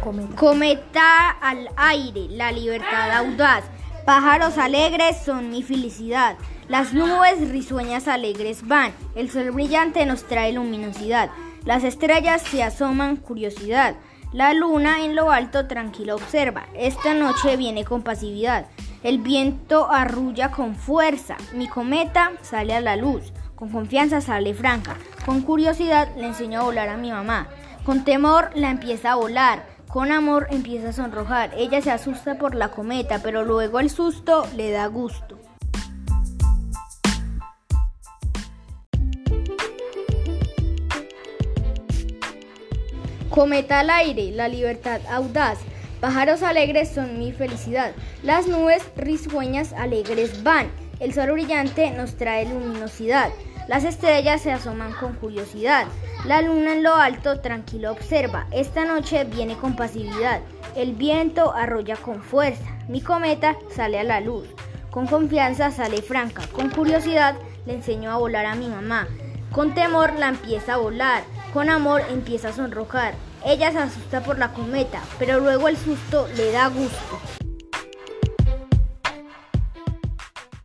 Cometa. Al aire, la libertad audaz. Pájaros alegres son mi felicidad. Las nubes risueñas alegres van. El sol brillante nos trae luminosidad. Las estrellas se asoman curiosidad. La luna en lo alto tranquila observa. Esta noche viene con pasividad. El viento arrulla con fuerza. Mi cometa sale a la luz. Con confianza sale franca. Con curiosidad le enseño a volar a mi mamá. Con temor la empieza a volar. Con amor empieza a sonrojar. Ella se asusta por la cometa, pero luego el susto le da gusto. Cometa al aire, la libertad audaz. Pájaros alegres son mi felicidad. Las nubes risueñas alegres van. El sol brillante nos trae luminosidad. Las estrellas se asoman con curiosidad. La luna en lo alto tranquilo observa. Esta noche viene con pasividad. El viento arrolla con fuerza. Mi cometa sale a la luz. Con confianza sale franca. Con curiosidad le enseño a volar a mi mamá. Con temor la empieza a volar. Con amor empieza a sonrojar. Ella se asusta por la cometa, pero luego el susto le da gusto.